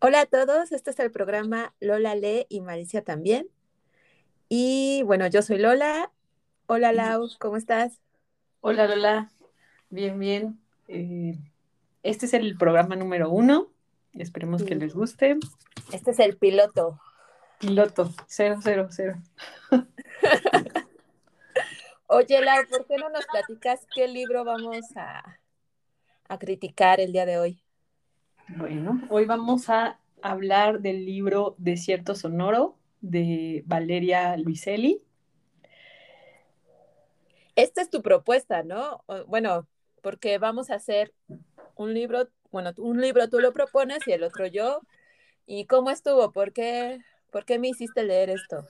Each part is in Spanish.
Hola a todos, este es el programa Lola Lee y Maricia también. Y bueno, yo soy Lola. Hola Lau, ¿cómo estás? Hola Lola, bien, bien. Eh, este es el programa número uno. Esperemos que les guste. Este es el piloto. Piloto, cero, cero, cero. Oye Lau, ¿por qué no nos platicas qué libro vamos a, a criticar el día de hoy? Bueno, hoy vamos a hablar del libro Desierto Sonoro de Valeria Luiselli. Esta es tu propuesta, ¿no? Bueno, porque vamos a hacer un libro, bueno, un libro tú lo propones y el otro yo. ¿Y cómo estuvo? ¿Por qué, por qué me hiciste leer esto?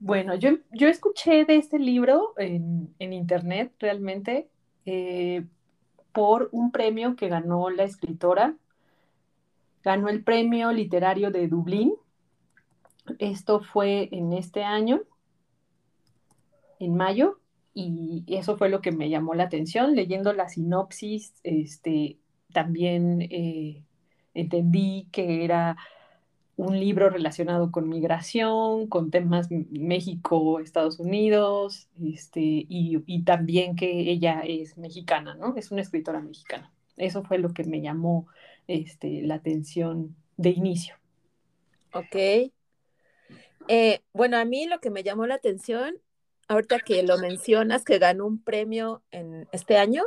Bueno, yo, yo escuché de este libro en, en internet realmente eh, por un premio que ganó la escritora. Ganó el premio literario de Dublín. Esto fue en este año, en mayo, y eso fue lo que me llamó la atención. Leyendo la sinopsis, este, también eh, entendí que era un libro relacionado con migración, con temas México, Estados Unidos, este, y, y, también que ella es mexicana, ¿no? Es una escritora mexicana. Eso fue lo que me llamó este, la atención de inicio. Ok. Eh, bueno, a mí lo que me llamó la atención, ahorita que lo mencionas, que ganó un premio en este año,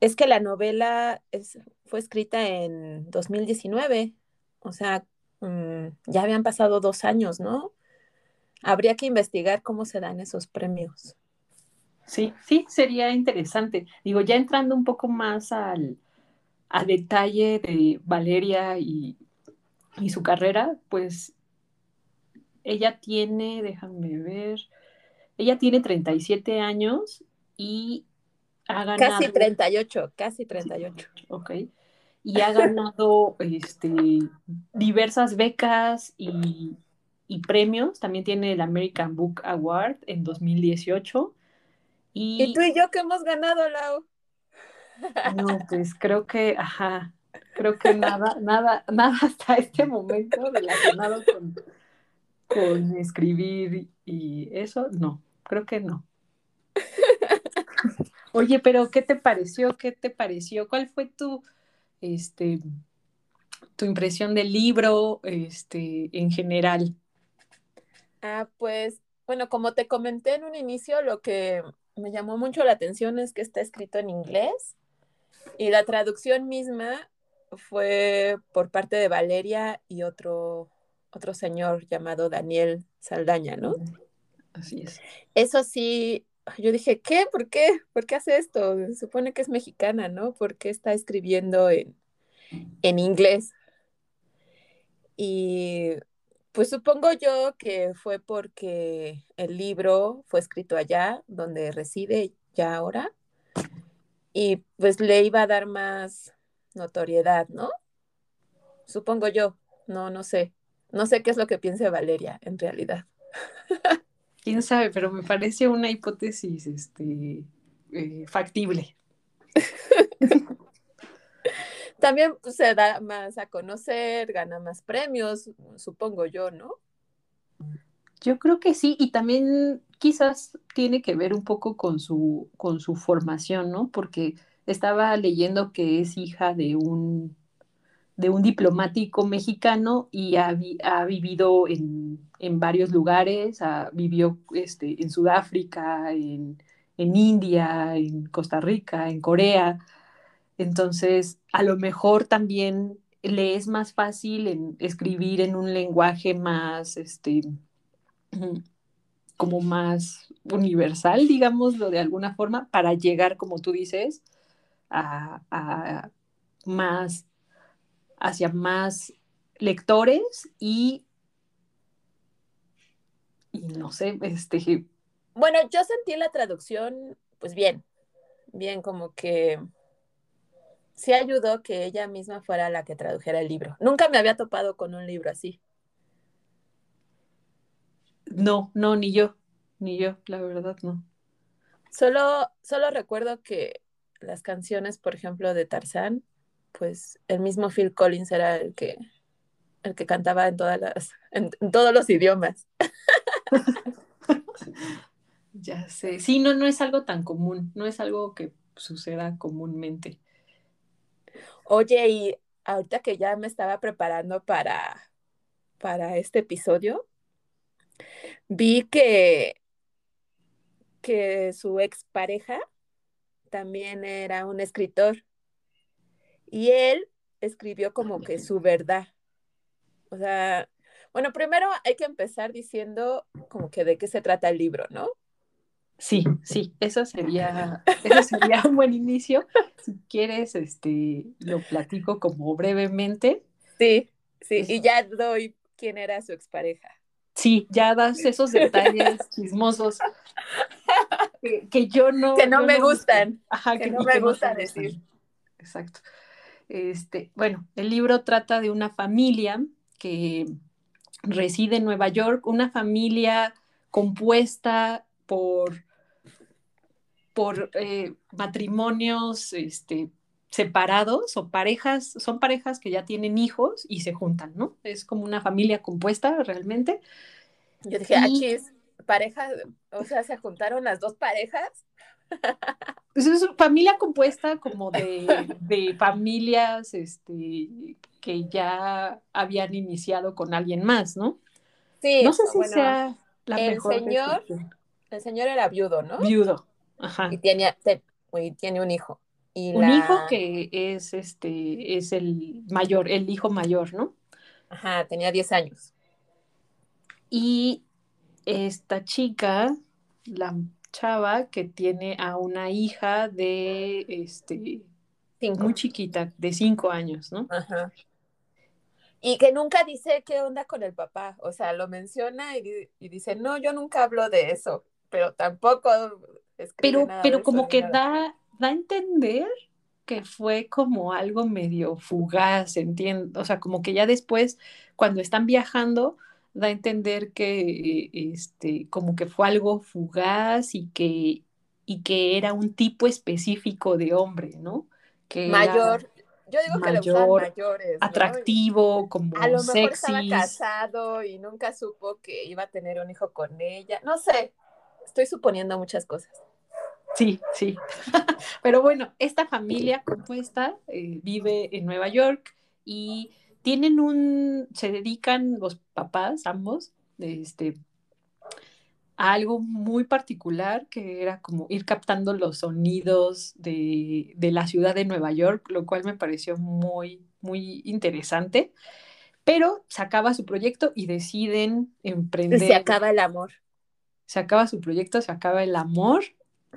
es que la novela es, fue escrita en 2019, o sea, mmm, ya habían pasado dos años, ¿no? Habría que investigar cómo se dan esos premios. Sí, sí, sería interesante. Digo, ya entrando un poco más al, a detalle de Valeria y, y su carrera, pues ella tiene, déjame ver, ella tiene 37 años y ha ganado... Casi 38, casi 38. Ok. Y ha ganado este, diversas becas y, y, premios. También tiene el American Book Award en 2018. Y, ¿Y tú y yo qué hemos ganado, Lau? No, pues creo que, ajá, creo que nada, nada, nada hasta este momento relacionado con, con escribir y eso, no, creo que no. Oye, pero ¿qué te pareció? ¿Qué te pareció? ¿Cuál fue tu, este, tu impresión del libro, este, en general? Ah, pues, bueno, como te comenté en un inicio, lo que me llamó mucho la atención es que está escrito en inglés y la traducción misma fue por parte de Valeria y otro, otro señor llamado Daniel Saldaña, ¿no? Así es. Eso sí, yo dije, ¿qué? ¿Por qué? ¿Por qué hace esto? Supone que es mexicana, ¿no? ¿Por qué está escribiendo en, en inglés? Y pues supongo yo que fue porque el libro fue escrito allá, donde reside ya ahora, y pues le iba a dar más notoriedad, ¿no? Supongo yo, no, no sé. No sé qué es lo que piense Valeria en realidad. Quién sabe, pero me parece una hipótesis este, eh, factible. También se da más a conocer, gana más premios, supongo yo, ¿no? Yo creo que sí, y también quizás tiene que ver un poco con su, con su formación, ¿no? Porque estaba leyendo que es hija de un, de un diplomático mexicano y ha, ha vivido en, en, varios lugares, ha, vivió este, en Sudáfrica, en, en India, en Costa Rica, en Corea. Entonces, a lo mejor también le es más fácil escribir en un lenguaje más, este, como más universal, digámoslo de alguna forma, para llegar, como tú dices, a, a más, hacia más lectores y, y no sé, este... Bueno, yo sentí la traducción, pues bien, bien, como que sí ayudó que ella misma fuera la que tradujera el libro. Nunca me había topado con un libro así. No, no, ni yo, ni yo, la verdad no. Solo, solo recuerdo que las canciones, por ejemplo, de Tarzán, pues el mismo Phil Collins era el que, el que cantaba en, todas las, en, todos los idiomas. ya sé, sí, no, no es algo tan común, no es algo que suceda comúnmente. Oye, y ahorita que ya me estaba preparando para, para este episodio, vi que, que su expareja también era un escritor y él escribió como que su verdad. O sea, bueno, primero hay que empezar diciendo como que de qué se trata el libro, ¿no? Sí, sí, eso sería, eso sería un buen inicio. Si quieres, este, lo platico como brevemente. Sí, sí, y ya doy quién era su expareja. Sí, ya das esos detalles chismosos que, yo no. Que no me gustan. Ajá, que, no me gusta decir. Exacto. Este, bueno, el libro trata de una familia que reside en Nueva York, una familia compuesta por, por eh, matrimonios este, separados o parejas, son parejas que ya tienen hijos y se juntan, ¿no? Es como una familia compuesta realmente. Yo dije, aquí es pareja, o sea, se juntaron las dos parejas. Pues es una familia compuesta como de, de, familias este, que ya habían iniciado con alguien más, ¿no? Sí, no sé si sea la el Señor, el señor era viudo, ¿no? Viudo, ajá. Y tiene, tiene un hijo. Y un hijo que es, este, es el mayor, el hijo mayor, ¿no? Ajá, tenía 10 años. Y esta chica, la chava que tiene a una hija de, este, muy chiquita, de 5 años, ¿no? Ajá. Y que nunca dice qué onda con el papá, o sea, lo menciona y, dice, no, yo nunca hablo de eso, pero tampoco Pero, pero como que da, da a entender que fue como algo medio fugaz, entiendo, o sea, como que ya después, cuando están viajando, da a entender que este, como que fue algo fugaz y que, y que era un tipo específico de hombre, ¿no? Que mayor, yo digo que mayor, mayores. Atractivo, como A lo mejor estaba casado y nunca supo que iba a tener un hijo con ella. No sé, estoy suponiendo muchas cosas. Sí, sí. Pero bueno, esta familia compuesta eh, vive en Nueva York y tienen un, se dedican los papás, ambos, este, a algo muy particular que era como ir captando los sonidos de, la ciudad de Nueva York, lo cual me pareció muy, muy interesante. Pero se acaba su proyecto y deciden emprender. Se acaba el amor. Se acaba su proyecto, se acaba el amor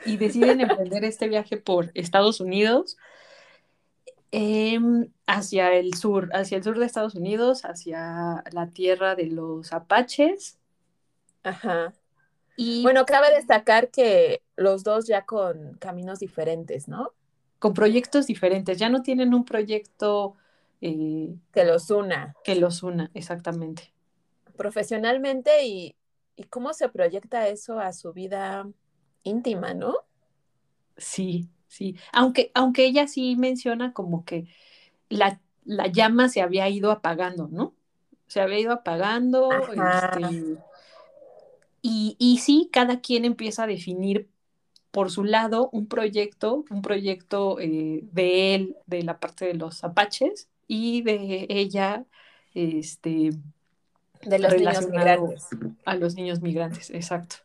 y deciden emprender este viaje por Estados Unidos Em, hacia el sur, hacia el sur de Estados Unidos, hacia la tierra de los apaches. Ajá. Y bueno, cabe destacar que los dos ya con caminos diferentes, ¿no? Con proyectos diferentes, ya no tienen un proyecto eh, que los una. Que los una, exactamente. Profesionalmente y, y cómo se proyecta eso a su vida íntima, ¿no? Sí, sí. Aunque, aunque ella sí menciona como que la, llama se había ido apagando, ¿no? Se había ido apagando. Este, y, y sí, cada quien empieza a definir por su lado un proyecto, un proyecto eh, de él, de la parte de los apaches, y de ella, este, de los niños migrantes. A los niños migrantes, exacto.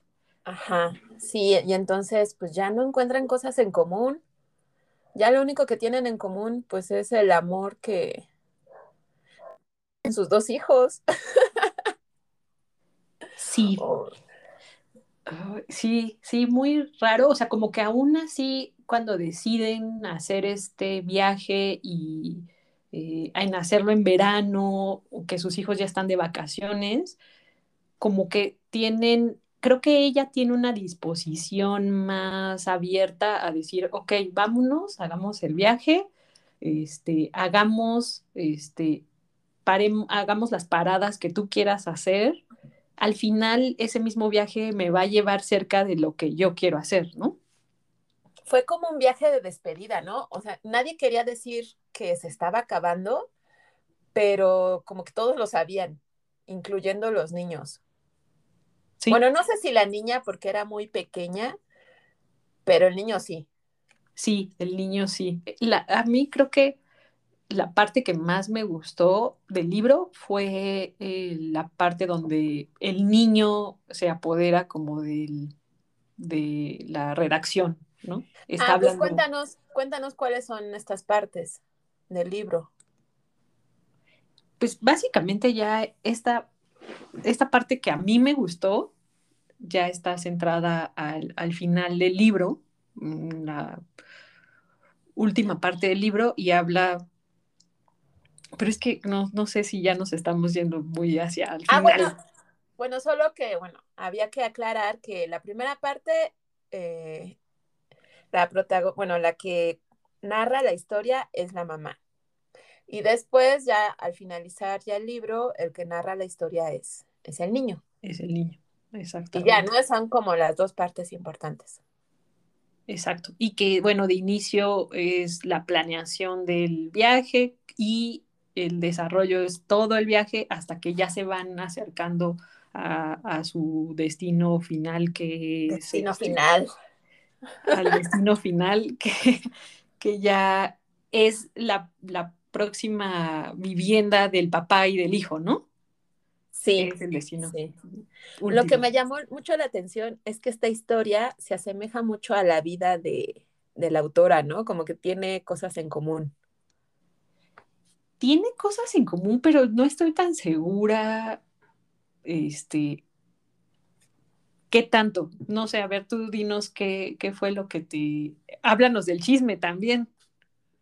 Ajá, sí, y entonces pues ya no encuentran cosas en común. Ya lo único que tienen en común pues es el amor que en sus dos hijos. Sí. Oh. Sí, sí, muy raro. O sea, como que aún así, cuando deciden hacer este viaje y eh, en hacerlo en verano, o que sus hijos ya están de vacaciones, como que tienen creo que ella tiene una disposición más abierta a decir, ok, vámonos, hagamos el viaje, este, hagamos, este, hagamos las paradas que tú quieras hacer. Al final, ese mismo viaje me va a llevar cerca de lo que yo quiero hacer, ¿no? fue como un viaje de despedida, ¿no? O sea, nadie quería decir que se estaba acabando, pero como que todos lo sabían, incluyendo los niños. Sí, Bueno, no sé si la niña porque era muy pequeña, pero el niño sí. sí, el niño sí. La- a mí creo que la parte que más me gustó del libro fue eh, la parte donde el niño se apodera como del, de la redacción, ¿no? Está Ah, pues hablando, cuéntanos, cuéntanos cuáles son estas partes del libro. pues básicamente ya esta, esta parte que a mí me gustó ya está centrada al, al final del libro, mm, la última parte del libro y habla, pero es que no, no sé si ya nos estamos yendo muy hacia el Ah, final. bueno, bueno, solo que, bueno, había que aclarar que la primera parte, eh, la protago- bueno, la que narra la historia es la mamá. Y después, ya al finalizar ya el libro, el que narra la historia es, es el niño. Es el niño, Y ya. ¿no? Son como las dos partes importantes. Exacto. Y que, bueno, de inicio es la planeación del viaje y el desarrollo es todo el viaje hasta que ya se van acercando a, a su destino final, que es Destino este, final. al destino final, que, que ya es la, la próxima vivienda del papá y del hijo, ¿no? Sí, Es el sí. Lo que me llamó mucho la atención es que esta historia se asemeja mucho a la vida de, de la autora, ¿no? Como que tiene cosas en común. Tiene cosas en común, pero no estoy tan segura, este, ¿qué tanto? No sé, a ver, tú dinos qué, qué fue lo que te... Háblanos del chisme también.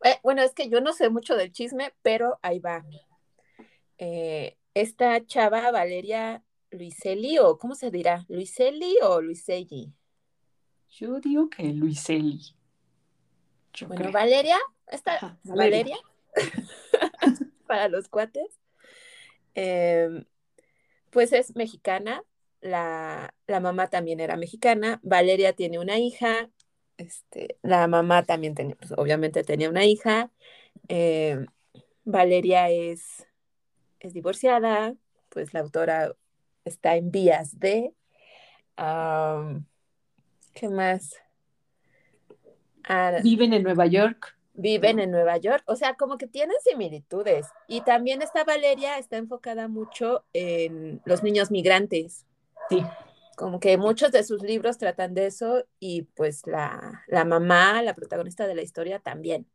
Eh, bueno, es que yo no sé mucho del chisme, pero ahí va. Eh, esta chava, Valeria Luiselli, o ¿cómo se dirá? ¿Luiselli o Luiselli? Yo digo que Luiselli. Yo Bueno, creo. Valeria, esta Ajá, Valeria. Valeria, para los cuates, eh, pues es mexicana, la, la mamá también era mexicana, Valeria tiene una hija, este, la mamá también tenía, pues, obviamente tenía una hija, eh, Valeria es, es divorciada, pues la autora está en vías de, ¿qué más? Ah, Viven en Nueva York. viven en Nueva York, o sea, como que tienen similitudes. Y también esta Valeria está enfocada mucho en los niños migrantes, Sí, como que muchos de sus libros tratan de eso y pues la, la mamá, la protagonista de la historia también.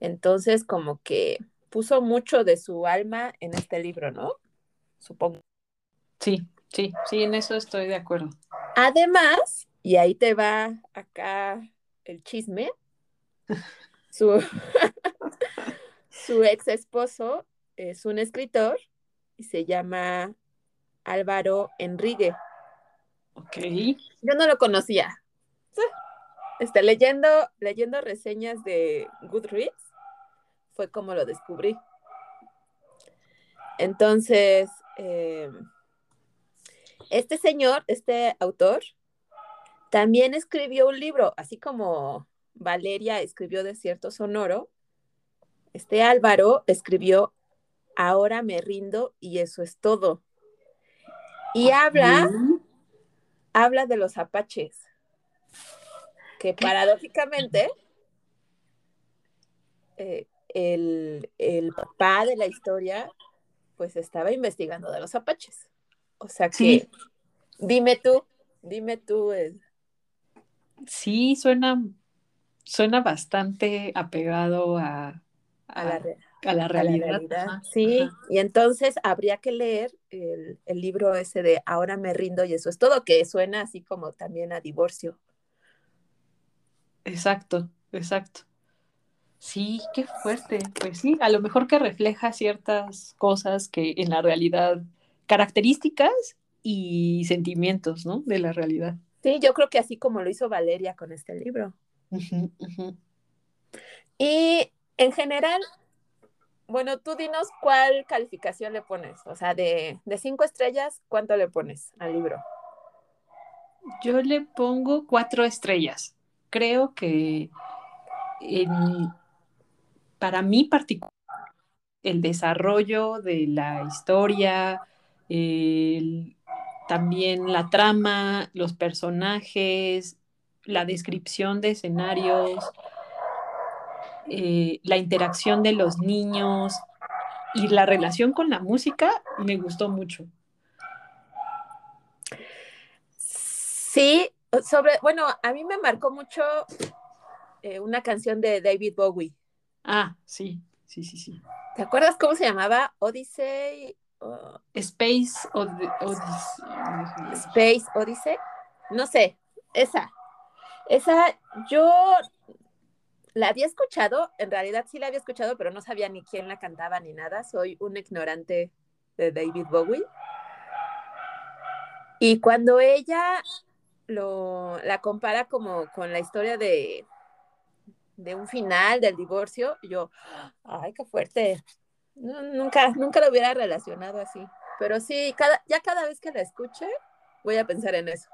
Entonces, como que puso mucho de su alma en este libro, ¿no? Supongo. sí, sí, sí, en eso estoy de acuerdo. Además, y ahí te va acá el chisme, su, su ex esposo es un escritor y se llama Álvaro Enrique. Ok. Yo no lo conocía. Este, leyendo, leyendo reseñas de Goodreads fue como lo descubrí. Entonces, eh, este señor, este autor, también escribió un libro, así como Valeria escribió Desierto Sonoro. Este Álvaro escribió Ahora me rindo y eso es todo. Y habla, habla de los apaches, que paradójicamente eh, el, el papá de la historia pues estaba investigando de los apaches. O sea que, Sí. dime tú, dime tú, eh, Sí, suena, suena bastante apegado a, a la, a, a la a la realidad. Ajá, Sí, ajá. y entonces habría que leer el, el libro ese de Ahora me rindo y eso es todo, que suena así como también a divorcio. Exacto, exacto. Sí, qué fuerte. Pues sí, a lo mejor que refleja ciertas cosas que en la realidad, características y sentimientos, ¿no? De la realidad. Sí, yo creo que así como lo hizo Valeria con este libro. Y en general, bueno, tú dinos cuál calificación le pones. O sea, de, de cinco estrellas, ¿cuánto le pones al libro? Yo le pongo cuatro estrellas. creo que para mí particular, el desarrollo de la historia, el, también la trama, los personajes, la descripción de escenarios, eh, la interacción de los niños y la relación con la música me gustó mucho. Sí, sobre, bueno, a mí me marcó mucho eh, una canción de David Bowie. Ah, sí, sí, sí, sí. ¿Te acuerdas cómo se llamaba? Odyssey. Space Odyssey. Space Odyssey. No sé, esa. Esa, yo la había escuchado, en realidad sí la había escuchado, pero no sabía ni quién la cantaba ni nada. Soy un ignorante de David Bowie. Y cuando ella lo, la compara como con la historia de, de un final del divorcio, yo, ay, qué fuerte. nunca, nunca lo hubiera relacionado así. Pero sí, cada, ya cada vez que la escuche, voy a pensar en eso.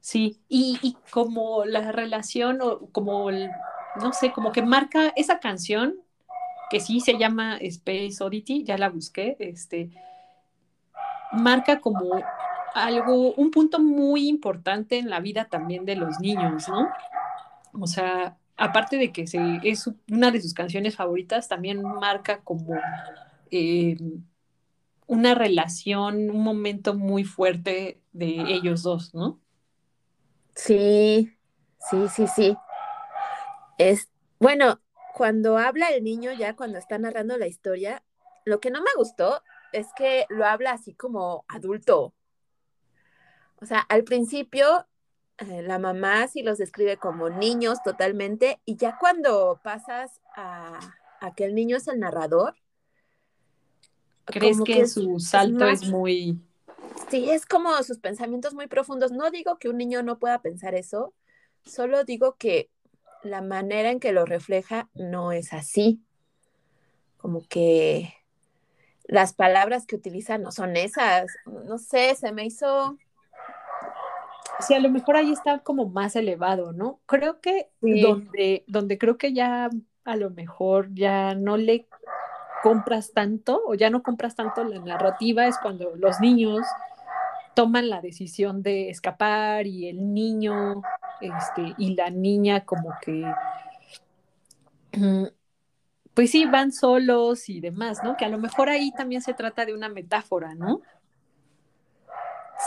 Sí, y, como la relación, o como, no sé, como que marca esa canción, que sí se llama Space Oddity, ya la busqué, este, marca como algo, un punto muy importante en la vida también de los niños, ¿no? O sea, aparte de que es una de sus canciones favoritas, también marca como eh, una relación, un momento muy fuerte de ellos dos, ¿no? Sí, sí, sí, sí. Es, bueno, cuando habla el niño ya, cuando está narrando la historia, lo que no me gustó es que lo habla así como adulto. O sea, al principio eh, la mamá sí los describe como niños totalmente y ya cuando pasas a, que el niño es el narrador. ¿Crees que, su salto es muy Sí, es como sus pensamientos muy profundos. No digo que un niño no pueda pensar eso, solo digo que la manera en que lo refleja no es así. Como que las palabras que utiliza no son esas. No sé, se me hizo... Sí, a lo mejor ahí está como más elevado, ¿no? Creo que donde, donde creo que ya a lo mejor ya no le compras tanto o ya no compras tanto la narrativa es cuando los niños toman la decisión de escapar y el niño este, y la niña como que, mm, pues sí, van solos y demás, ¿no? Que a lo mejor ahí también se trata de una metáfora, ¿no?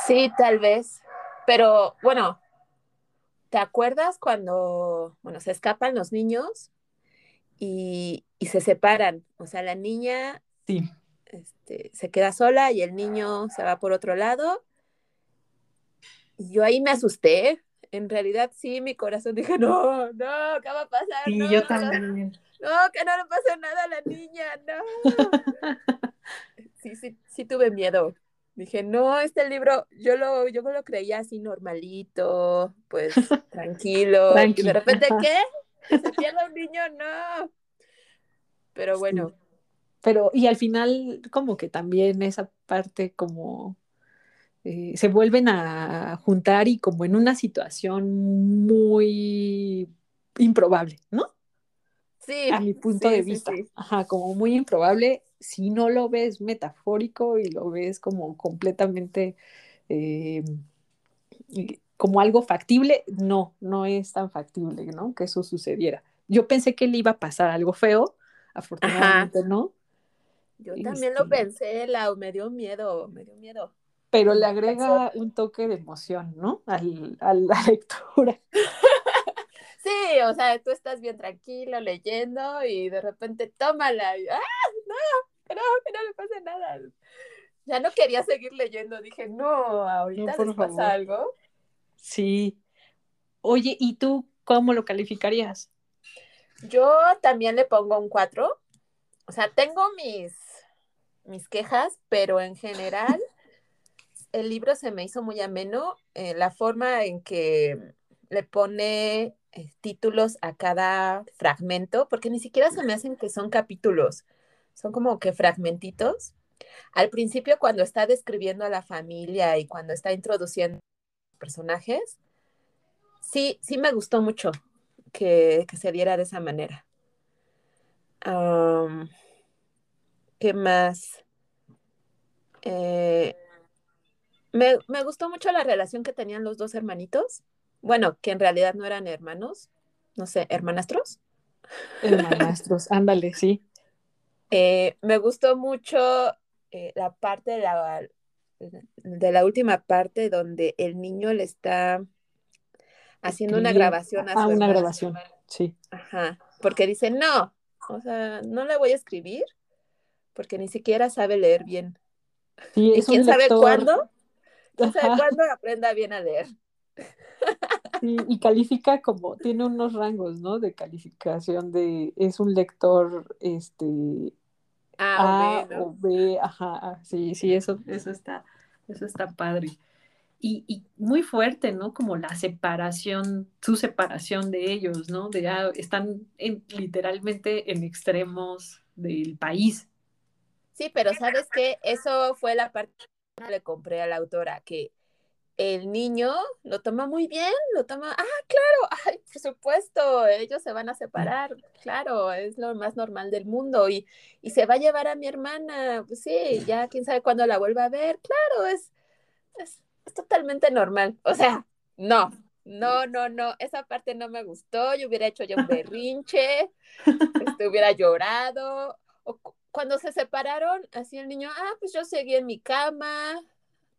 Sí, tal vez, pero bueno, ¿te acuerdas cuando, bueno, se escapan los niños y, y se separan? O sea, la niña sí. este, se queda sola y el niño se va por otro lado yo ahí me asusté. En realidad sí, mi corazón dije, no, no, ¿qué va a pasar? Sí, yo también. No, que no le pase nada a la niña, no. sí, sí, sí tuve miedo. Dije, no, este libro, yo lo, yo lo creía así normalito, pues tranquilo. Y de repente, ¿qué? ¿Se pierde un niño? No. Pero bueno. Pero, y al final, como que también esa parte como eh, se vuelven a juntar y como en una situación muy improbable, ¿no? Sí. A mi punto de vista. Ajá, como muy improbable si no lo ves metafórico y lo ves como completamente eh, como algo factible, no, no es tan factible, ¿no? Que eso sucediera. Yo pensé que le iba a pasar algo feo, afortunadamente no. Yo también lo este pensé, Lau, me dio miedo, me dio miedo pero le agrega un toque de emoción, ¿no? Al, a la lectura. Sí, o sea, tú estás bien tranquilo leyendo y de repente tómala y, ¡ah! No, que no, que no le pase nada. Ya no quería seguir leyendo, dije, no, ahorita no, pasa algo. Sí. Oye, ¿y tú cómo lo calificarías? Yo también le pongo un 4. O sea, tengo mis, mis quejas, pero en general el libro se me hizo muy ameno, eh, la forma en que le pone eh, títulos a cada fragmento, porque ni siquiera se me hacen que son capítulos, son como que fragmentitos. Al principio, cuando está describiendo a la familia y cuando está introduciendo personajes, sí, sí me gustó mucho que, que se diera de esa manera. Um, ¿Qué más? Eh, me, me, gustó mucho la relación que tenían los dos hermanitos. Bueno, que en realidad no eran hermanos, no sé, hermanastros. Hermanastros, ándale, sí. Eh, me gustó mucho eh, la parte de la, de la última parte donde el niño le está haciendo una grabación a ah, una grabación, sí. Ajá, porque dice, no, o sea, no le voy a escribir porque ni siquiera sabe leer bien. Sí, ¿Y quién sabe cuándo? ¿Quién sabe cuándo aprenda bien a leer? Sí, y califica como, tiene unos rangos, ¿no? De calificación de, es un lector, este, A, o B, ajá, sí, sí, eso, eso está, eso está padre. Y, muy fuerte, ¿no? Como la separación, su separación de ellos, ¿no? De ya están en, literalmente en extremos del país. Sí, pero sabes que eso fue la parte que le compré a la autora, que el niño lo toma muy bien, lo toma, ah, claro, ay, por supuesto, ellos se van a separar, claro, es lo más normal del mundo y, y se va a llevar a mi hermana, pues sí, ya quién sabe cuándo la vuelva a ver, claro, es, es, es totalmente normal, o sea, no, no, no, no, esa parte no me gustó, yo hubiera hecho yo un berrinche, este, hubiera llorado, o cuando se separaron, así el niño, ah, pues yo seguí en mi cama,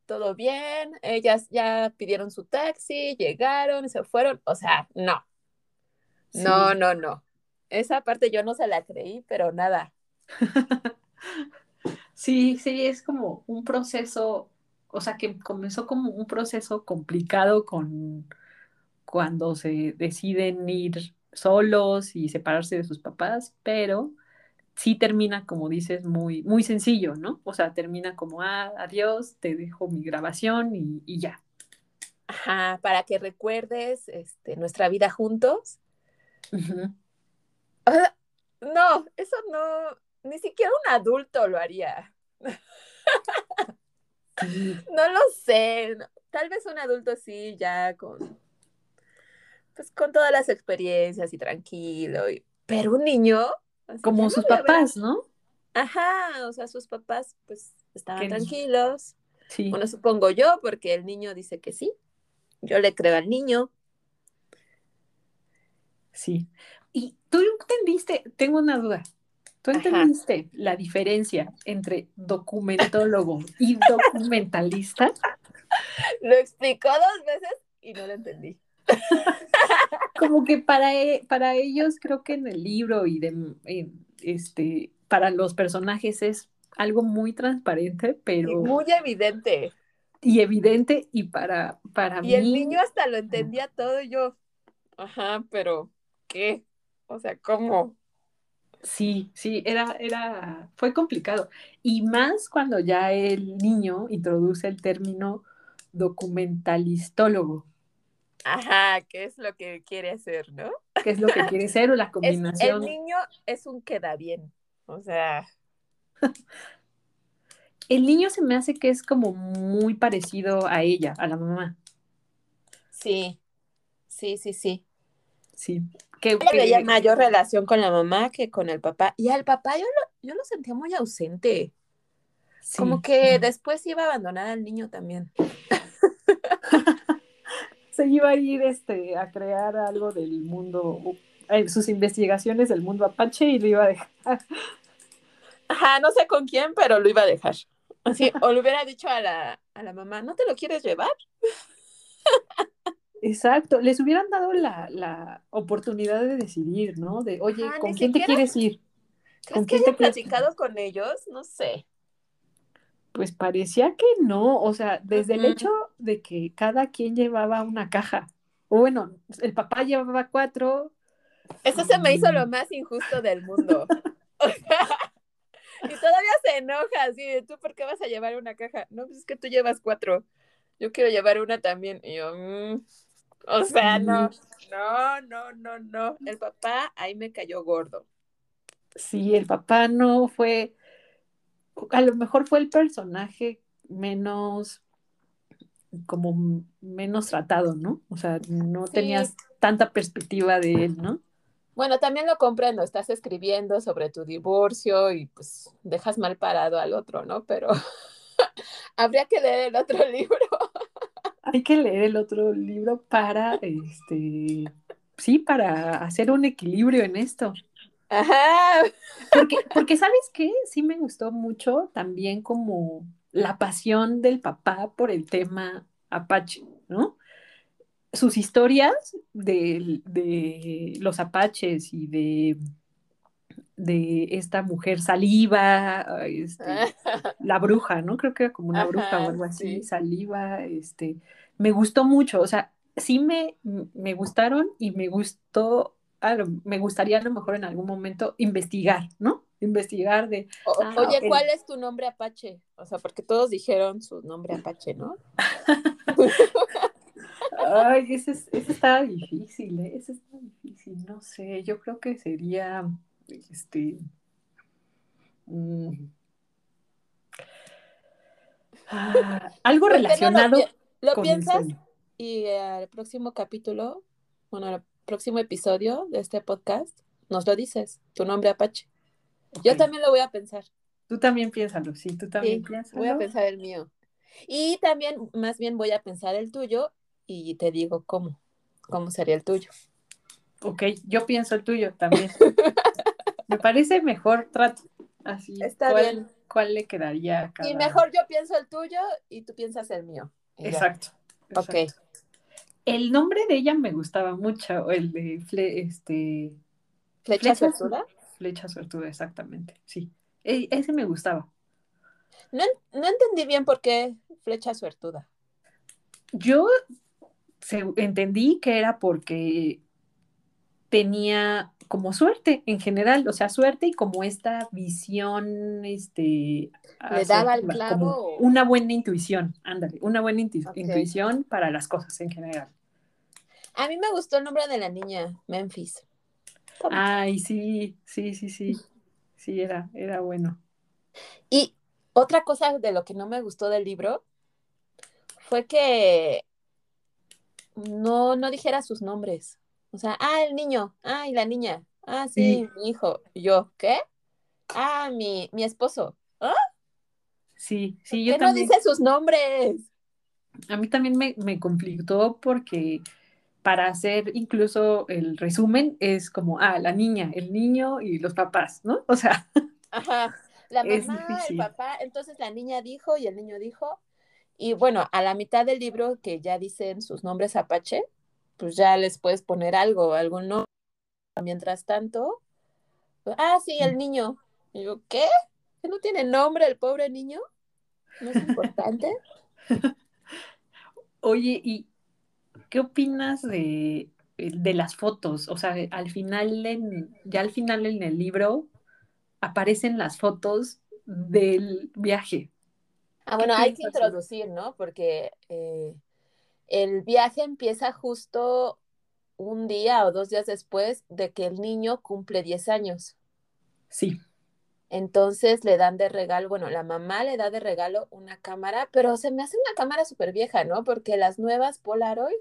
todo bien, ellas ya pidieron su taxi, llegaron, se fueron, o sea, no, no, no, no. Esa parte yo no se la creí, pero nada. sí, sí, es como un proceso, o sea, que comenzó como un proceso complicado con cuando se deciden ir solos y separarse de sus papás, pero sí termina, como dices, muy, muy sencillo, ¿no? O sea, termina como, ah, adiós, te dejo mi grabación y, y ya. Ajá, para que recuerdes este, nuestra vida juntos. no, eso no, ni siquiera un adulto lo haría. no lo sé, tal vez un adulto sí, ya con, pues con todas las experiencias y tranquilo, y, pero un niño, como sus papás, ¿no? Ajá, o sea, sus papás pues estaban tranquilos. Sí. Bueno, supongo yo, porque el niño dice que sí. Yo le creo al niño. Sí. Y tú entendiste, tengo una duda. ¿Tú entendiste la diferencia entre documentólogo y documentalista? Lo explicó dos veces y no lo entendí. Como que para, e, para ellos creo que en el libro y de este para los personajes es algo muy transparente, pero muy evidente. Y evidente y para para y el niño hasta lo entendía todo y yo, ajá, pero ¿qué? O sea, ¿cómo? Sí, sí, era, era, fue complicado. Y más cuando ya el niño introduce el término documentalistólogo. Ajá, ¿qué es lo que quiere hacer, no? ¿Qué es lo que quiere ser o la combinación? el niño es un queda bien, o sea. el niño se me hace que es como muy parecido a ella, a la mamá. Sí, sí, sí, sí. Sí. Que, que mayor relación con la mamá que con el papá. Y al papá yo lo, yo lo sentía muy ausente. Como que después iba a abandonar al niño también. se iba a ir este, a crear algo del mundo, eh, sus investigaciones del mundo apache y lo iba a dejar. Ajá, no sé con quién, pero lo iba a dejar. Así, o le hubiera dicho a la, a la mamá, ¿no te lo quieres llevar? Exacto, les hubieran dado la, la oportunidad de decidir, ¿no? De, oye, ¿con quién te quieres ir? ¿Con quién que te platicado con ellos? No sé. Pues parecía que no, o sea, desde el hecho de que cada quien llevaba una caja, o bueno, el papá llevaba cuatro. Eso se me hizo lo más injusto del mundo. y todavía se enoja, así, ¿tú por qué vas a llevar una caja? No, pues es que tú llevas cuatro. Yo quiero llevar una también. Y yo, mm". O sea, no, no, no, no, no. El papá ahí me cayó gordo. Sí, el papá no fue, a lo mejor fue el personaje menos como menos tratado, ¿no? O sea, no tenías tanta perspectiva de él, ¿no? Bueno, también lo comprendo, estás escribiendo sobre tu divorcio y pues dejas mal parado al otro, ¿no? Pero habría que leer el otro libro. Hay que leer el otro libro para, este, sí, para hacer un equilibrio en esto. Ajá. Porque, porque, ¿sabes qué? Sí me gustó mucho también como la pasión del papá por el tema Apache, ¿no? Sus historias de, de los apaches y de, de esta mujer saliva, este, la bruja, ¿no? Creo que era como una bruja o algo así, saliva, este, me gustó mucho, o sea, sí me, me gustaron y me gustó, me gustaría a lo mejor en algún momento investigar, ¿no? Investigar de... Ah, oye, ¿cuál es tu nombre Apache? O sea, porque todos dijeron su nombre Apache, ¿no? Ay, ese, ese está difícil, ¿eh? ese está difícil, no sé, yo creo que sería, este, mm, ah, algo relacionado. Lo, piensas y al próximo capítulo, bueno, al próximo episodio de este podcast, nos lo dices, tu nombre Apache. Yo también lo voy a pensar. Tú también piénsalo, sí, tú también piénsalo. Voy a pensar el mío. Y también, más bien, voy a pensar el tuyo y te digo cómo, cómo sería el tuyo. Ok, yo pienso el tuyo también. Me parece mejor trato. Así, Está ¿cuál, bien. ¿Cuál le quedaría a cada... Y mejor yo pienso el tuyo y tú piensas el mío. Exacto, Ok. El nombre de ella me gustaba mucho, el de este... ¿Flecha, Suertuda? Flecha Suertuda, exactamente, sí. E, ese me gustaba. No, no entendí bien por qué Flecha Suertuda. Yo entendí que era porque tenía como suerte en general, o sea, suerte y como esta visión, este... Le daba el clavo. una buena intuición, ándale, una buena intuición para las cosas en general. A mí me gustó el nombre de la niña, Memphis. Ay, sí, sí, sí, sí, sí, era, era bueno. Y otra cosa de lo que no me gustó del libro fue que no, no dijera sus nombres. O sea, ah, el niño, ah, y la niña, ah, sí, mi hijo. yo, ¿qué? Ah, mi, mi esposo. ¿Ah? Sí, sí, yo ¿Qué no dice sus nombres? A mí también me, me conflictó porque para hacer incluso el resumen es como, ah, la niña, el niño y los papás, ¿no? O sea. Ajá. La mamá, el papá, entonces la niña dijo y el niño dijo, y bueno, a la mitad del libro que ya dicen sus nombres apache, pues ya les puedes poner algo, algún nombre. Mientras tanto, ah, sí, el niño. Y yo, ¿qué? ¿Que no tiene nombre el pobre niño? ¿No es importante? Oye, ¿y qué opinas de, de las fotos? O sea, al final, en, ya al final en el libro aparecen las fotos del viaje. Ah, bueno, hay que introducir, ¿no? Porque eh, el viaje empieza justo un día o dos días después de que el niño cumple 10 años. Sí. Entonces le dan de regalo, bueno, la mamá le da de regalo una cámara, pero se me hace una cámara súper vieja, ¿no? Porque las nuevas Polaroid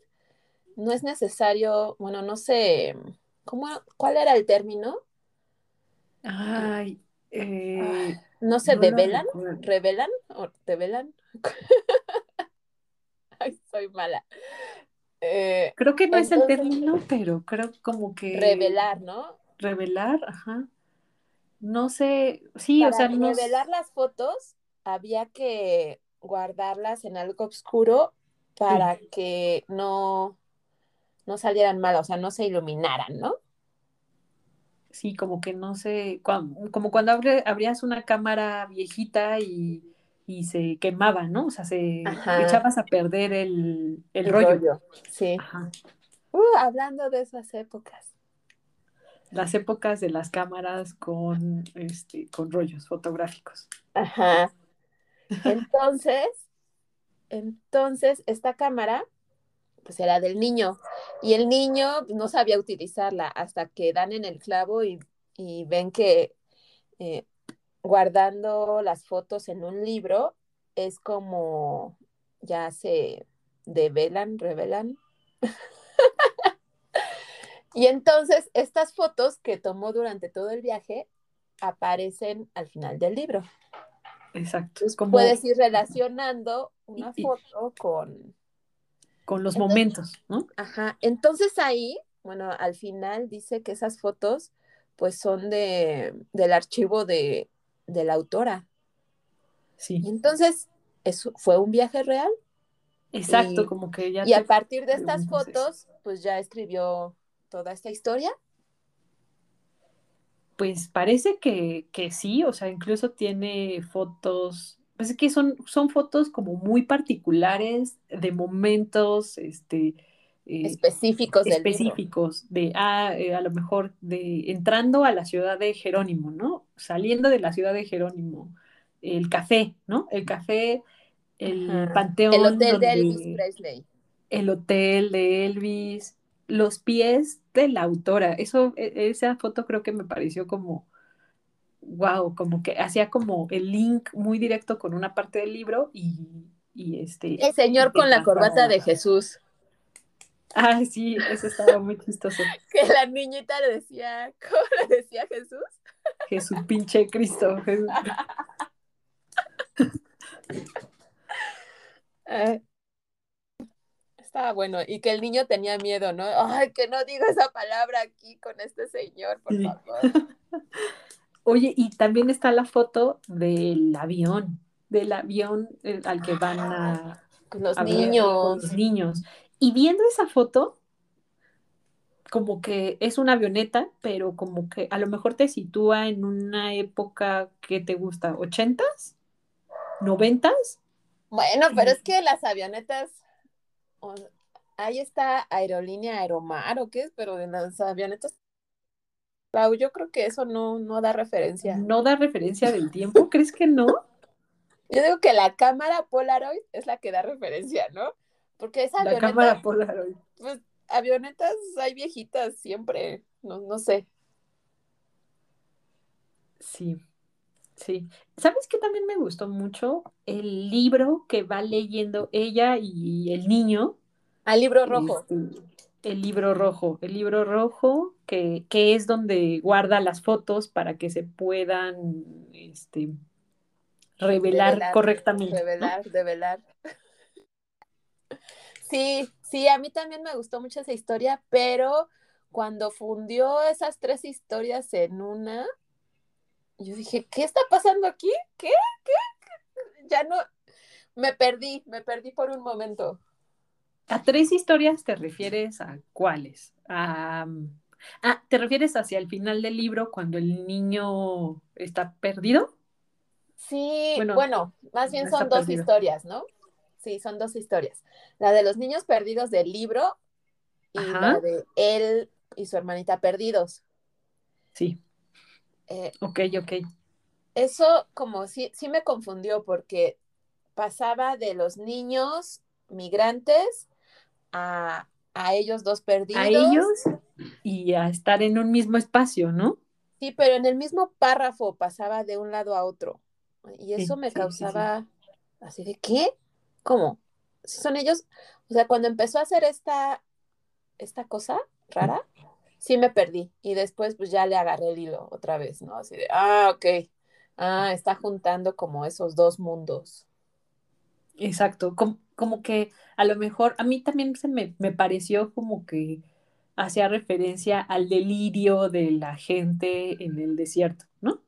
no es necesario, bueno, no sé, ¿cómo, ¿cuál era el término? Ay, eh, no sé, ¿develan? ¿Revelan? ¿O develan? Ay, soy mala. Eh, creo que no es el término, pero creo como que... Revelar, ¿no? Revelar, ajá. No sé, sí, o sea... Revelar las fotos había que guardarlas en algo oscuro para que no, no salieran mal, o sea, no se iluminaran, ¿no? sí, como que no sé, como cuando abrías una cámara viejita y, se quemaba, ¿no? O sea, se echabas a perder el, rollo. Sí. Uh, hablando de esas épocas. Las épocas de las cámaras con, este, con rollos fotográficos. Ajá. Entonces, entonces, esta cámara pues era del niño. Y el niño no sabía utilizarla hasta que dan en el clavo y, ven que eh, guardando las fotos en un libro es como ya se, develan, revelan. y entonces estas fotos que tomó durante todo el viaje aparecen al final del libro. Exacto. Como... Puedes ir relacionando una foto con... Con los momentos, ¿no? Ajá. Entonces ahí, bueno, al final dice que esas fotos pues son de, del archivo de, de la autora. Sí. Y entonces, ¿eso fue un viaje real? Exacto, como que ya. Y a partir de estas fotos, pues ya escribió toda esta historia. Pues parece que, que sí, o sea, incluso tiene fotos, pues es que son, son fotos como muy particulares de momentos, este, eh, específicos específicos de ah, eh, a lo mejor de entrando a la ciudad de Jerónimo, ¿no? Saliendo de la ciudad de Jerónimo, el café, ¿no? El café, el panteón. El hotel de Elvis Presley. El hotel de Elvis, los pies de la autora. Eso, e, esa foto creo que me pareció como, wow, como que hacía como el link muy directo con una parte del libro y, y este. El señor con la corbata de Jesús. Ah, sí, eso estaba muy chistoso. que la niñita le decía, ¿cómo le decía Jesús? Jesús pinche Cristo. Jesús. Ah, estaba bueno, y que el niño tenía miedo, ¿no? Ay, que no diga esa palabra aquí con este señor, por favor. Oye, y también está la foto del avión, del avión eh, al que van a... Con los niños. Los niños. Y viendo esa foto, como que es una avioneta, pero como que a lo mejor te sitúa en una época que te gusta, ¿ochentas? ¿Noventas? Bueno, pero es que las avionetas, ahí está Aerolínea Aeromar o qué es, pero de las avionetas, yo creo que eso no, no da referencia. ¿No da referencia del tiempo? ¿Crees que no? Yo digo que la cámara Polaroid es la que da referencia, ¿no? Porque esa La cámara Polaroid. Pues avionetas hay viejitas siempre, no, no sé. Sí, sí. ¿Sabes qué también me gustó mucho? El libro que va leyendo ella y el niño. Al libro rojo. Este, el libro rojo, el libro rojo que, que, es donde guarda las fotos para que se puedan este, revelar, correctamente. Revelar, revelar. Sí, sí, a mí también me gustó mucho esa historia, pero cuando fundió esas tres historias en una, yo dije, ¿qué está pasando aquí? ¿Qué? ¿Qué? Ya no, me perdí, me perdí por un momento. ¿A tres historias te refieres a cuáles? ah, ¿te refieres hacia el final del libro cuando el niño está perdido? Sí, bueno, más bien son dos historias, ¿no? Sí, son dos historias. La de los niños perdidos del libro y la de él y su hermanita perdidos. Sí. Eh, ok, ok. Eso como sí, sí me confundió porque pasaba de los niños migrantes a, a ellos dos perdidos. A ellos y a estar en un mismo espacio, ¿no? Sí, pero en el mismo párrafo pasaba de un lado a otro. Y eso me causaba así de, ¿qué? ¿Cómo? ¿Son ellos? O sea, cuando empezó a hacer esta, esta cosa rara, sí me perdí. Y después pues ya le agarré el hilo otra vez, ¿no? Así de, ah, ok. Ah, está juntando como esos dos mundos. Exacto, como, que a lo mejor a mí también se me, me pareció como que hacía referencia al delirio de la gente en el desierto, ¿no?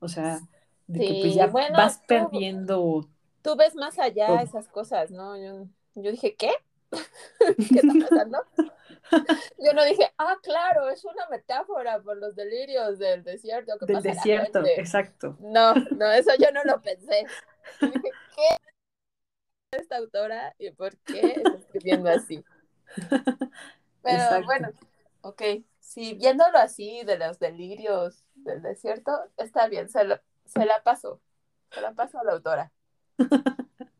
O sea, de que pues ya vas perdiendo tú ves más allá esas cosas, ¿no? Yo, dije, ¿qué? ¿Qué está pasando? Yo no dije, ah, claro, es una metáfora por los delirios del desierto. del desierto, exacto. No, no, eso yo no lo pensé. dije, ¿qué? Esta autora y por qué está escribiendo así. Pero bueno, ok, sí, viéndolo así de los delirios del desierto, está bien, se, se la paso, se la paso a la autora.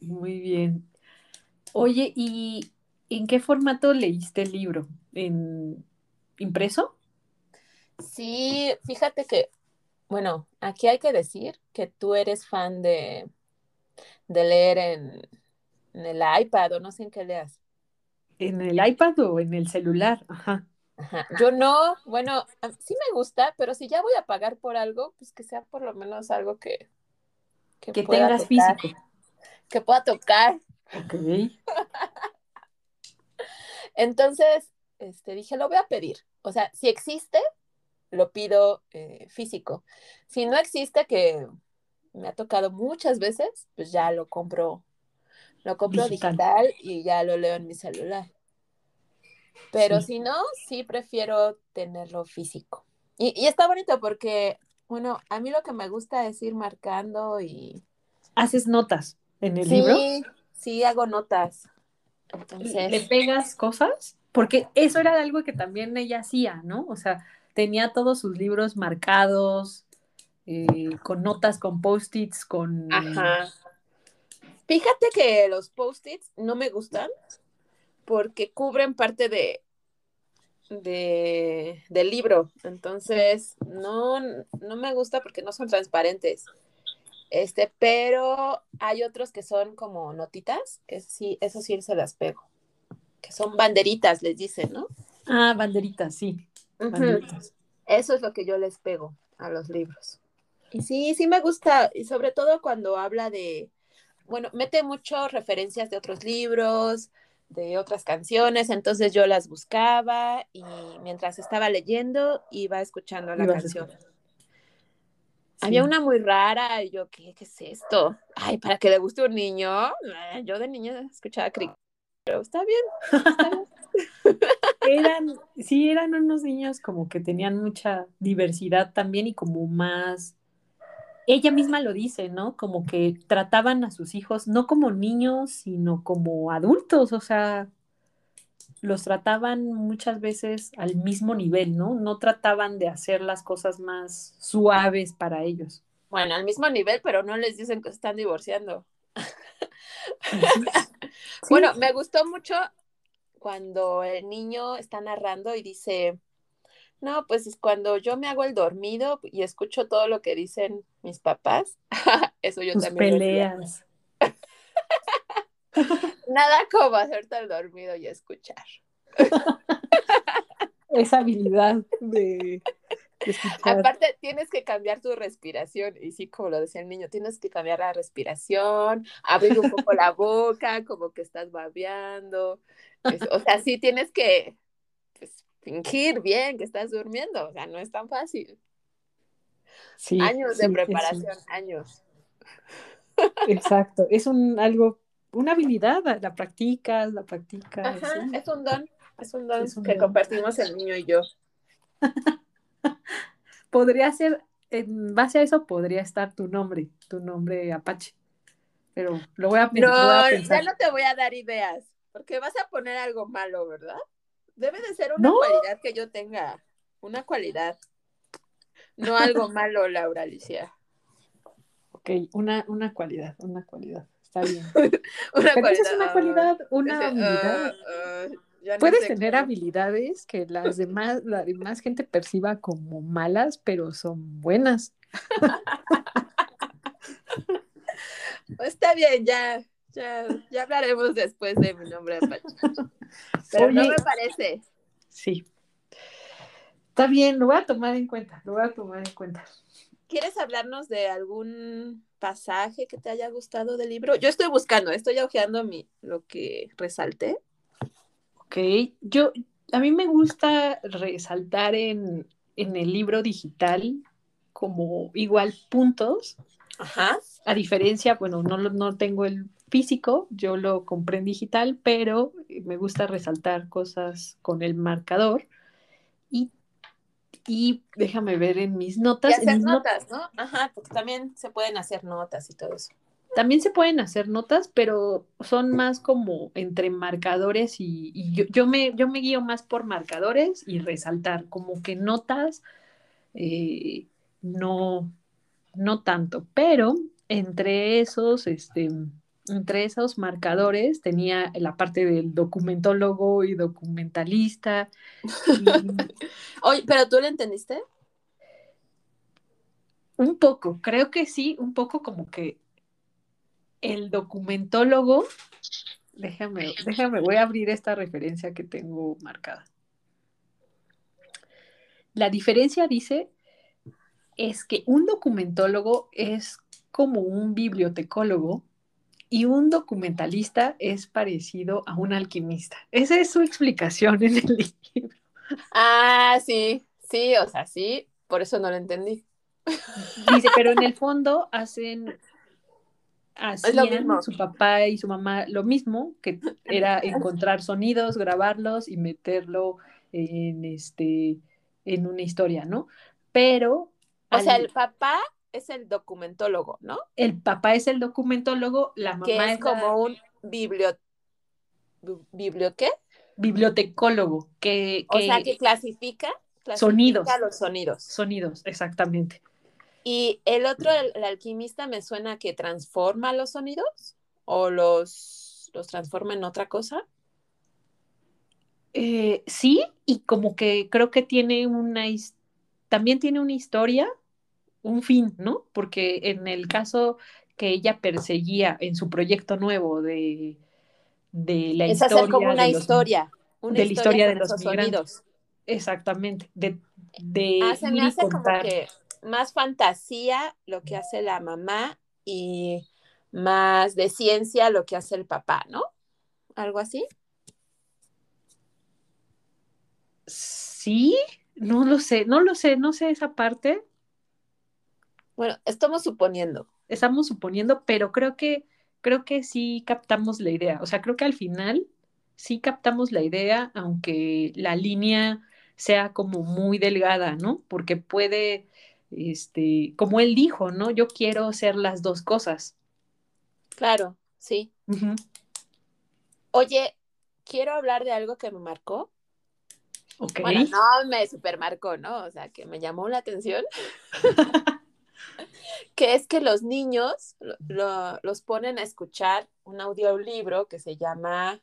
Muy bien. Oye, ¿y en qué formato leíste el libro? ¿En impreso? Sí, fíjate que, bueno, aquí hay que decir que tú eres fan de, de leer en, en el iPad o no sé en qué leas. ¿En el iPad o en el celular? Ajá. Ajá. Yo no, bueno, sí me gusta, pero si ya voy a pagar por algo, pues que sea por lo menos algo que... Que, tengas físico. Que pueda tocar. Ok. Entonces, este, dije, lo voy a pedir. O sea, si existe, lo pido eh, físico. Si no existe, que me ha tocado muchas veces, pues ya lo compro, lo compro digital, y ya lo leo en mi celular. Pero si no, sí prefiero tenerlo físico. Y, y, está bonito porque, bueno, a mí lo que me gusta es ir marcando y... ¿Haces notas en el libro? Sí, sí, hago notas. Entonces... ¿Le pegas cosas? Porque eso era algo que también ella hacía, ¿no? O sea, tenía todos sus libros marcados, eh, con notas, con post-its, con... Ajá. Fíjate que los post-its no me gustan porque cubren parte de, de, del libro. Entonces, no, no me gusta porque no son transparentes. Este, pero hay otros que son como notitas, que sí, eso sí se las pego. Que son banderitas, les dicen, ¿no? Ah, banderitas, sí. Eso es lo que yo les pego a los libros. Y sí, sí me gusta, y sobre todo cuando habla de, bueno, mete mucho referencias de otros libros, de otras canciones, entonces yo las buscaba y mientras estaba leyendo iba escuchando la canción. Había una muy rara y yo, ¿qué, ¿qué, es esto? Ay, para que le guste un niño. Yo de niña escuchaba cric, pero está bien. Está bien. eran, sí, eran unos niños como que tenían mucha diversidad también y como más, ella misma lo dice, ¿no? Como que trataban a sus hijos no como niños, sino como adultos, o sea, los trataban muchas veces al mismo nivel, ¿no? No trataban de hacer las cosas más suaves para ellos. Bueno, al mismo nivel, pero no les dicen que se están divorciando. Bueno, me gustó mucho cuando el niño está narrando y dice, no, pues es cuando yo me hago el dormido y escucho todo lo que dicen mis papás, eso yo también. Peleas. Nada como hacerte el dormido y escuchar. Esa habilidad de, Aparte, tienes que cambiar tu respiración. Y sí, como lo decía el niño, tienes que cambiar la respiración, abrir un poco la boca, como que estás babeando. o sea, sí tienes que pues, fingir bien que estás durmiendo. O sea, no es tan fácil. Sí, años de preparación, años. Exacto. Es un algo, una habilidad, la practicas, la practicas. es un don. Es un don que compartimos el niño y yo. podría ser, en base a eso podría estar tu nombre, tu nombre Apache. Pero lo voy a, no, ya no te voy a dar ideas, porque vas a poner algo malo, ¿verdad? Debe de ser una cualidad que yo tenga, una cualidad. No algo malo, Laura Alicia. Ok, una, una cualidad, una cualidad. Está bien. una cualidad. es una cualidad, una ah, habilidad. Ah, Puedes tener habilidades que las demás, la demás gente perciba como malas, pero son buenas. Está bien, ya, ya, ya hablaremos después de mi nombre de Pero no me parece. Sí. Está bien, lo voy a tomar en cuenta, lo voy a tomar en cuenta. ¿Quieres hablarnos de algún pasaje que te haya gustado del libro? Yo estoy buscando, estoy ojeando mi, lo que resalté. Ok, yo, a mí me gusta resaltar en, el libro digital como igual puntos. Ajá. A diferencia, bueno, no, no tengo el físico, yo lo compré en digital, pero me gusta resaltar cosas con el marcador. Y, y déjame ver en mis notas. Y hacer notas, ¿no? Ajá, porque también se pueden hacer notas y todo eso. También se pueden hacer notas, pero son más como entre marcadores y, yo, me, yo me guío más por marcadores y resaltar, como que notas eh, no, no tanto, pero entre esos, este, entre esos marcadores tenía la parte del documentólogo y documentalista. Oye, ¿pero tú lo entendiste? Un poco, creo que sí, un poco como que el documentólogo, déjame, déjame, voy a abrir esta referencia que tengo marcada. La diferencia, dice, es que un documentólogo es como un bibliotecólogo y un documentalista es parecido a un alquimista. Esa es su explicación en el libro. Ah, sí, sí, o sea, sí, por eso no lo entendí. Dice, pero en el fondo hacen hacían su papá y su mamá lo mismo, que era encontrar sonidos, grabarlos y meterlo en este en una historia, ¿no? Pero o sea, el papá es el documentólogo, ¿no? El papá es el documentólogo, la mamá que es, como un biblio... ¿Biblio qué? Bibliotecólogo, que, O sea, que clasifica, clasifica sonidos. los sonidos. Sonidos, exactamente. Y el otro, el, alquimista, me suena que transforma los sonidos o los, los transforma en otra cosa. Eh, sí, y como que creo que tiene una, también tiene una historia, un fin, ¿no? Porque en el caso que ella perseguía en su proyecto nuevo de, de la es historia. Hacer como una de los, historia. Una de la historia de los sonidos. Exactamente. De, de ah, se me hace como que más fantasía lo que hace la mamá y más de ciencia lo que hace el papá, ¿no? ¿Algo así? Sí, no lo sé, no lo sé, no sé esa parte. Bueno, estamos suponiendo. Estamos suponiendo, pero creo que creo que sí captamos la idea. O sea, creo que al final sí captamos la idea, aunque la línea sea como muy delgada, ¿no? Porque puede, este, como él dijo, ¿no? Yo quiero ser las dos cosas. Claro, sí. Oye, quiero hablar de algo que me marcó. Bueno, no me supermarcó, ¿no? O sea, que me llamó la atención. que es que los niños los ponen a escuchar un audiolibro que se llama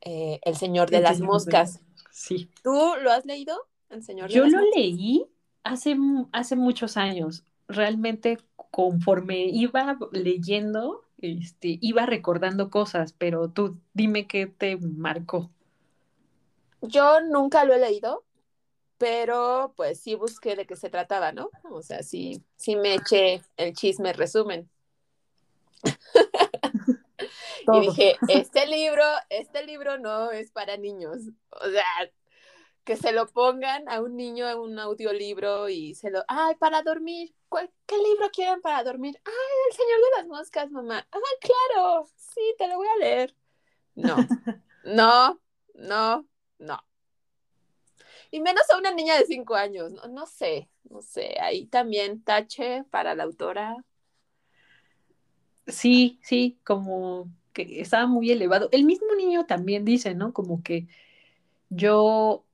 eh, El Señor de las Moscas. Sí. ¿Tú lo has leído? El Señor Yo lo leí hace, hace muchos años. Realmente, conforme iba leyendo, este, iba recordando cosas, pero tú dime qué te marcó. Yo nunca lo he leído, pero pues sí busqué de qué se trataba, ¿no? O sea, sí, sí me eché el chisme resumen. y dije, este libro, este libro no es para niños. O sea, que se lo pongan a un niño en un audiolibro y se lo, ay, para dormir. ¿Qué libro quieren para dormir? Ay, El Señor de las Moscas, mamá. Ah, claro, sí, te lo voy a leer. No, no, no, no. Y menos a una niña de cinco años, no, no sé, no sé, ahí también tache para la autora. Sí, sí, como que estaba muy elevado. El mismo niño también dice, ¿no? Como que yo,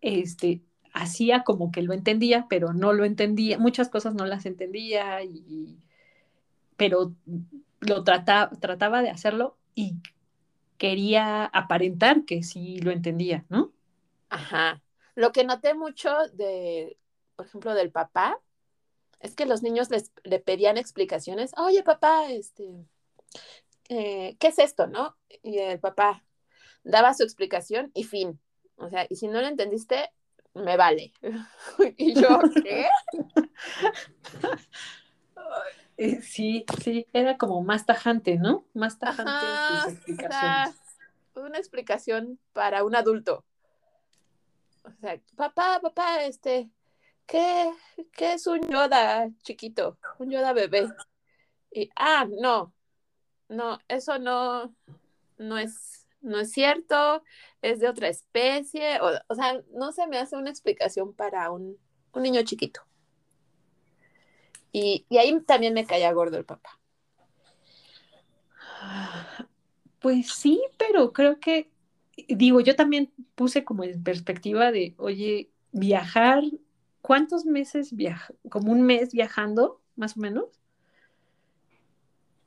este, hacía como que lo entendía, pero no lo entendía, muchas cosas no las entendía, y, pero lo trataba, trataba de hacerlo y quería aparentar que sí lo entendía, ¿no? Ajá. Lo que noté mucho de, por ejemplo, del papá, es que los niños les, le pedían explicaciones. Oye, papá, este, eh, ¿qué es esto, no? Y el papá daba su explicación y fin. O sea, y si no lo entendiste, me vale. y yo, ¿qué? Eh, sí, sí, era como más tajante, ¿no? Más tajante en sus explicaciones. una explicación para un adulto. O sea, papá, papá, este, ¿qué, qué es un Yoda chiquito? Un Yoda bebé. Y, ah, no, no, eso no, no es, no es cierto, es de otra especie, o, o sea, no se me hace una explicación para un, un niño chiquito. Y, ahí también me caía gordo el papá. Pues sí, pero creo que, digo, yo también puse como en perspectiva de, oye, viajar, ¿cuántos meses viaja? Como un mes viajando, más o menos.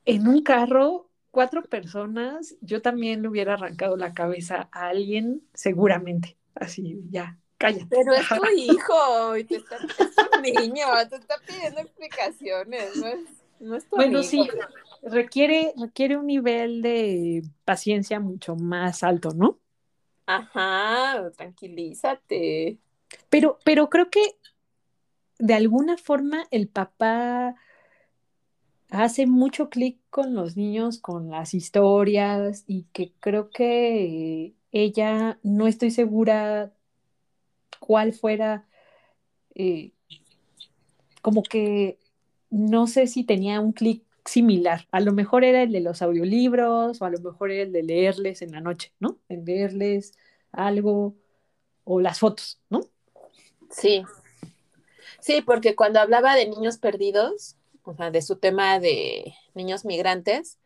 En un carro, cuatro personas, yo también le hubiera arrancado la cabeza a alguien, seguramente. Así, ya, cállate. Pero es tu hijo, y te está, es tu niño, te está pidiendo explicaciones, no es, no es tu Bueno, amigo. sí, requiere, requiere un nivel de paciencia mucho más alto, ¿no? Ajá, tranquilízate. Pero, pero creo que de alguna forma el papá hace mucho clic con los niños, con las historias y que creo que ella, no estoy segura cuál fuera, eh, como que no sé si tenía un clic similar. A lo mejor era el de los audiolibros o a lo mejor era el de leerles en la noche, ¿no? En leerles algo o las fotos, ¿no? Sí. Sí, porque cuando hablaba de niños perdidos, o sea, de su tema de niños migrantes,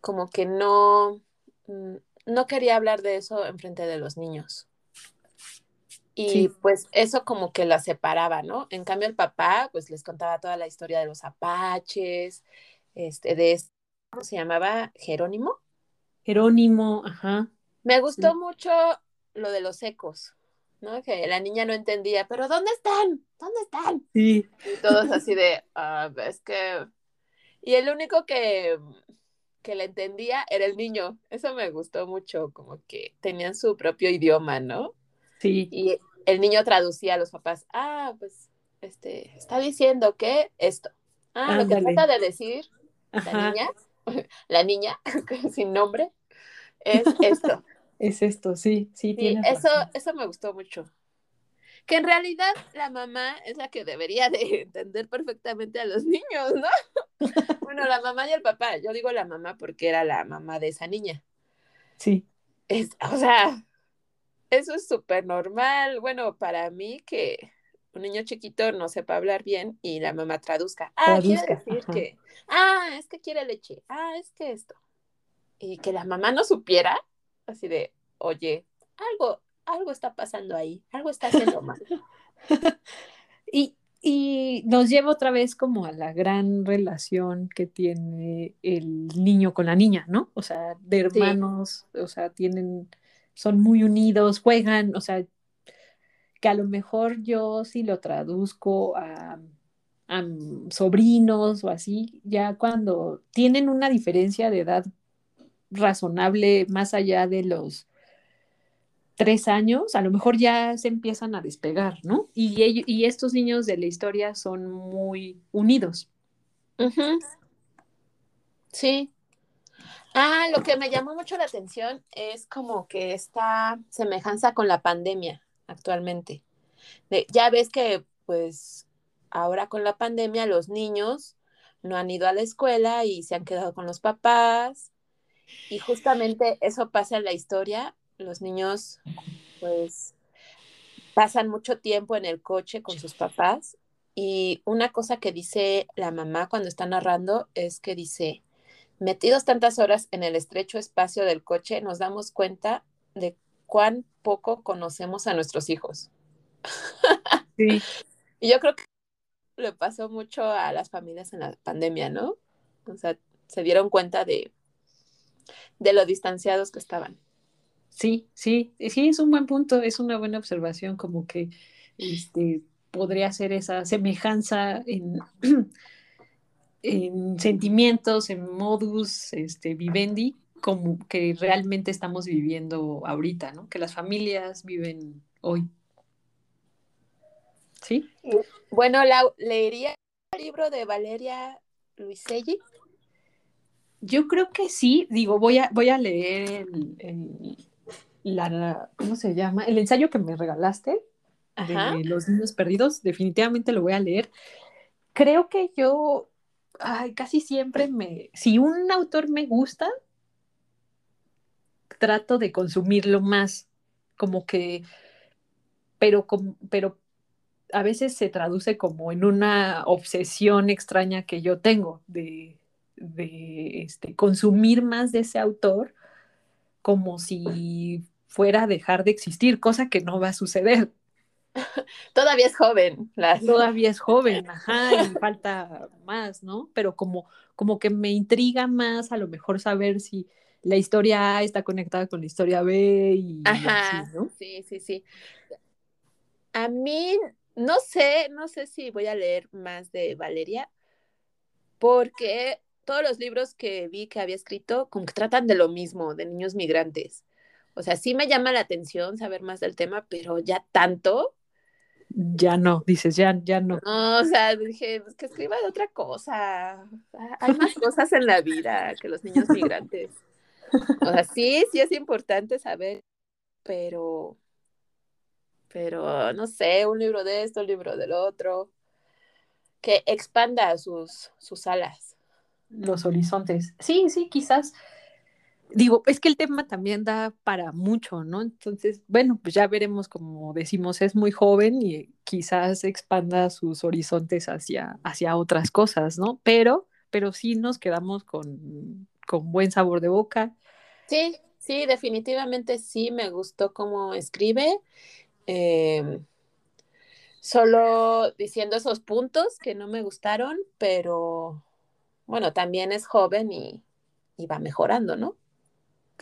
como que no, mm, no quería hablar de eso en frente de los niños. Y Sí. pues eso como que la separaba, ¿no? En cambio el papá pues les contaba toda la historia de los apaches, este, de, este- ¿cómo se llamaba? Jerónimo. Jerónimo, ajá. Me gustó Sí. mucho lo de los ecos, ¿no? Que la niña no entendía, pero ¿dónde están? ¿Dónde están? Sí, Y todos así de, "Ah, es que... Y el único que, que le entendía era el niño. Eso me gustó mucho, como que tenían su propio idioma, ¿no? Sí, Y el niño traducía a los papás, ah, pues, este, está diciendo que esto. Ah, lo que trata de decir la niña, la niña, sin nombre, es esto. Es esto, sí, sí, Sí, tienes eso, razón. eso me gustó mucho. Que en realidad la mamá es la que debería de entender perfectamente a los niños, ¿no? Bueno, la mamá y el papá. Yo digo la mamá porque era la mamá de esa niña. Sí, Es, o sea, eso es súper normal. Bueno, para mí que un niño chiquito no sepa hablar bien y la mamá traduzca. Ah, quiere decir ajá. que, ah, es que quiere leche. Ah, es que esto. Y que la mamá no supiera, así de, oye, algo, algo está pasando ahí, algo está haciendo mal. Y, y nos lleva otra vez como a la gran relación que tiene el niño con la niña, ¿no? O sea, de Sí, hermanos, o sea, tienen, son muy unidos, juegan, o sea, que a lo mejor yo si lo traduzco a, sobrinos o así, ya cuando tienen una diferencia de edad razonable más allá de los tres años, a lo mejor ya se empiezan a despegar, ¿no? Y, ello- y estos niños de la historia son muy unidos. sí. Ah, lo que me llamó mucho la atención es como que esta semejanza con la pandemia actualmente. Ya ves que, pues, ahora con la pandemia los niños no han ido a la escuela y se han quedado con los papás. Y justamente eso pasa en la historia. Los niños, pues, pasan mucho tiempo en el coche con sus papás. Y una cosa que dice la mamá cuando está narrando es que dice, metidos tantas horas en el estrecho espacio del coche, nos damos cuenta de cuán poco conocemos a nuestros hijos. Sí. Y yo creo que le pasó mucho a las familias en la pandemia, ¿no? O sea, se dieron cuenta de, de lo distanciados que estaban. Sí, sí, sí, es un buen punto, es una buena observación, como que este, podría ser esa semejanza en, en sentimientos, en modus este, vivendi, como que realmente estamos viviendo ahorita, ¿no? Que las familias viven hoy. ¿Sí? Bueno, la, leería el libro de Valeria Luiselli. Yo creo que sí, digo, voy a, voy a leer el, el- la, ¿cómo se llama? El ensayo que me regalaste Ajá. de Los Niños Perdidos, definitivamente lo voy a leer. Creo que yo, ay, casi siempre me, si un autor me gusta, trato de consumirlo más, como que, pero, pero a veces se traduce como en una obsesión extraña que yo tengo de, de este, consumir más de ese autor como si fuera a dejar de existir, cosa que no va a suceder. Todavía es joven. Las... Todavía es joven, ajá, y falta más, ¿no? Pero como, como que me intriga más a lo mejor saber si la historia A está conectada con la historia B y Ajá, así, ¿no? sí, sí, sí. A mí, no sé, no sé si voy a leer más de Valeria, porque todos los libros que vi que había escrito, como que tratan de lo mismo, de niños migrantes. O sea, sí me llama la atención saber más del tema, pero ya tanto. Ya no, dices, ya, ya no. No, o sea, dije, pues que escriba de otra cosa. Hay más cosas en la vida que los niños migrantes. O sea, sí, sí es importante saber, pero, pero no sé, un libro de esto, un libro del otro, que expanda sus, sus alas. Los horizontes. Sí, sí, quizás digo, es que el tema también da para mucho, ¿no? Entonces, bueno, pues ya veremos, como decimos, es muy joven y quizás expanda sus horizontes hacia, hacia otras cosas, ¿no? Pero, pero sí nos quedamos con, con buen sabor de boca. Sí, sí, definitivamente sí, me gustó cómo escribe. Em, solo diciendo esos puntos que no me gustaron, pero bueno, también es joven y, y va mejorando, ¿no?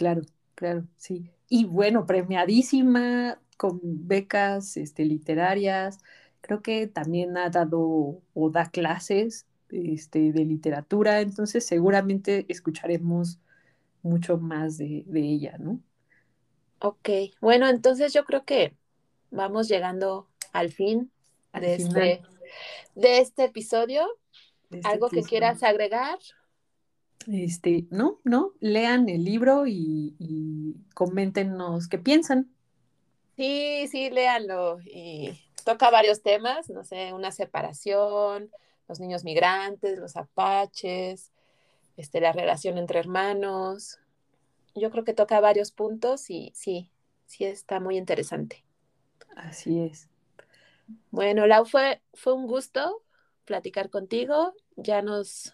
Claro, claro, sí. Y bueno, premiadísima con becas este, literarias. Creo que también ha dado o da clases este, de literatura, entonces seguramente escucharemos mucho más de, ella, ¿no? Ok, bueno, entonces yo creo que vamos llegando al fin de, este, de este episodio. Este ¿Algo que quieras agregar? Este, no, no, lean el libro y, y coméntenos qué piensan. Sí, sí, léanlo. Y toca varios temas, no sé, una separación, los niños migrantes, los apaches, este, la relación entre hermanos. Yo creo que toca varios puntos y sí, sí está muy interesante. Así es. Bueno, Lau, fue, fue un gusto platicar contigo. Ya nos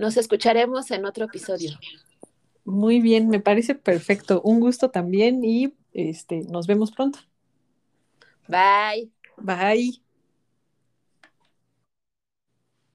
nos escucharemos en otro episodio. Muy bien, me parece perfecto. Un gusto también y este, nos vemos pronto. Bye. Bye.